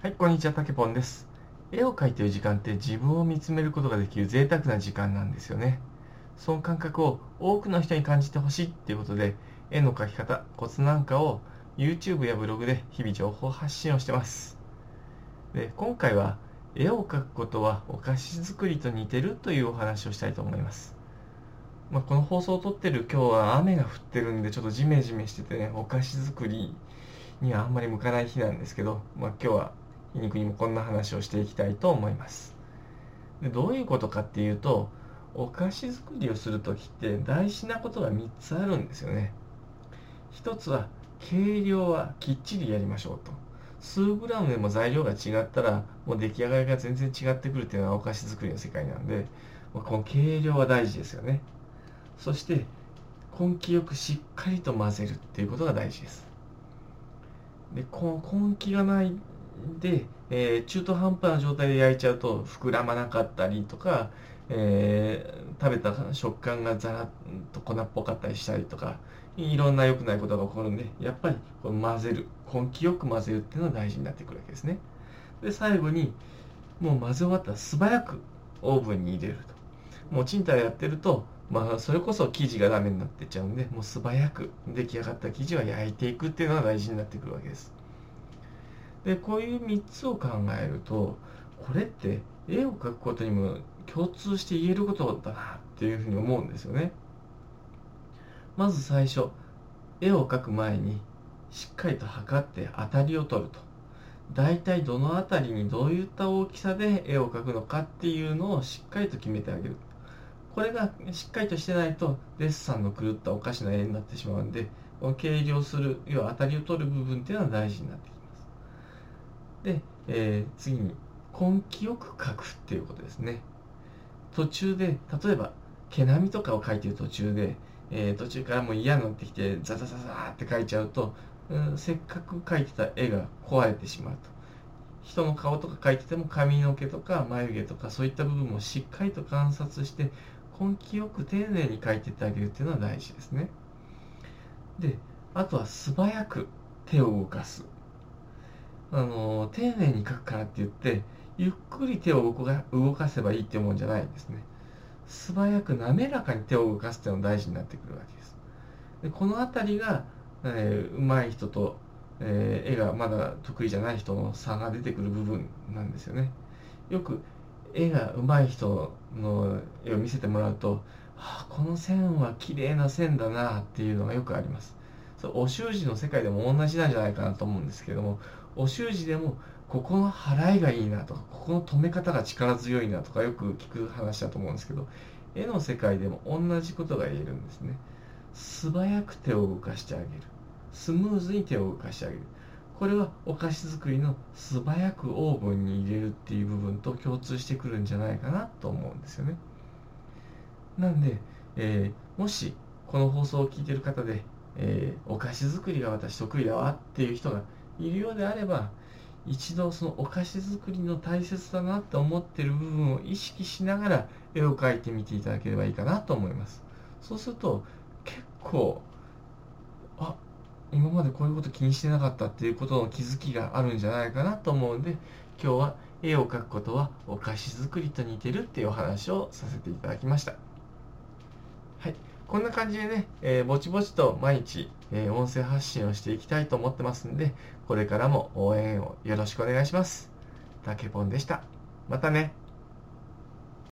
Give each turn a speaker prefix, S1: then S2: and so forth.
S1: はい、こんにちは、たけぽんです。絵を描いている時間って自分を見つめることができる贅沢な時間なんですよね。その感覚を多くの人に感じてほしいっていうことで、絵の描き方、コツなんかを YouTube やブログで日々情報発信をしてます。で、今回は絵を描くことはお菓子作りと似てるというお話をしたいと思います。まあ、この放送を撮ってる今日は雨が降ってるんでちょっとジメジメしててね、お菓子作りにはあんまり向かない日なんですけど、まあ、今日は皮肉にもこんな話をしていきたいと思います。でどういうことかっていうとお菓子作りをする時って大事なことが3つあるんですよね。1つは計量はきっちりやりましょうと。数グラムでも材料が違ったらもう出来上がりが全然違ってくるっていうのはお菓子作りの世界なんでこの計量は大事ですよね。そして根気よくしっかりと混ぜるっていうことが大事です。でこ根気がないで、えー中途半端な状態で焼いちゃうと膨らまなかったりとか、えー食べた食感がザラッと粉っぽかったりしたりとかいろんな良くないことが起こるんでやっぱりこの混ぜる根気よく混ぜるっていうのが大事になってくるわけですね。で最後にもう混ぜ終わったら素早くオーブンに入れると。もう賃貸やってるとまあそれこそ生地がダメになってっちゃうんでもう素早く出来上がった生地は焼いていくっていうのが大事になってくるわけです。でこういう3つを考えるとこれって絵を描くことにも共通して言えることだなっていうふうに思うんですよね。まず最初絵を描く前にしっかりと測って当たりを取ると。大体どの辺りにどういった大きさで絵を描くのかっていうのをしっかりと決めてあげる。これがしっかりとしてないとデッサンの狂ったおかしな絵になってしまうんでこの計量する要は当たりを取る部分っていうのは大事になってきます。で、えー次に根気よく描くっていうことですね。途中で例えば毛並みとかを描いてる途中で、えー途中からもう嫌になってきてザザザザって描いちゃうと、うんせっかく描いてた絵が壊れてしまうと。人の顔とか描いてても髪の毛とか眉毛とかそういった部分もしっかりと観察して根気よく丁寧に描いてってあげるっていうのは大事ですね。であとは素早く手を動かす。あの丁寧に描くからって言ってゆっくり手を動か動かせばいいってもんじゃないんですね。素早く滑らかに手を動かすっていうのが大事になってくるわけです。でこの辺りが、えー上手い人と、えー絵がまだ得意じゃない人の差が出てくる部分なんですよね。よく絵が上手い人の絵を見せてもらうと、はあ、この線は綺麗な線だなっていうのがよくあります。そうお習字の世界でも同じなんじゃないかなと思うんですけどもお習字でもここの払いがいいなとかここの止め方が力強いなとかよく聞く話だと思うんですけど絵の世界でも同じことが言えるんですね。素早く手を動かしてあげる。スムーズに手を動かしてあげる。これはお菓子作りの素早くオーブンに入れるっていう部分と共通してくるんじゃないかなと思うんですよね。なんで、えーもしこの放送を聞いてる方で、えーお菓子作りが私得意だわっていう人がいるようであれば一度そのお菓子作りの大切だなと思ってる部分を意識しながら絵を描いてみていただければいいかなと思います。そうすると結構あ今までこういうこと気にしてなかったっていうことの気づきがあるんじゃないかなと思うんで今日は絵を描くことはお菓子作りと似てるっていうお話をさせていただきました。こんな感じでね、えーぼちぼちと毎日、えー音声発信をしていきたいと思ってますんでこれからも応援をよろしくお願いします。たけぽんでした。またね。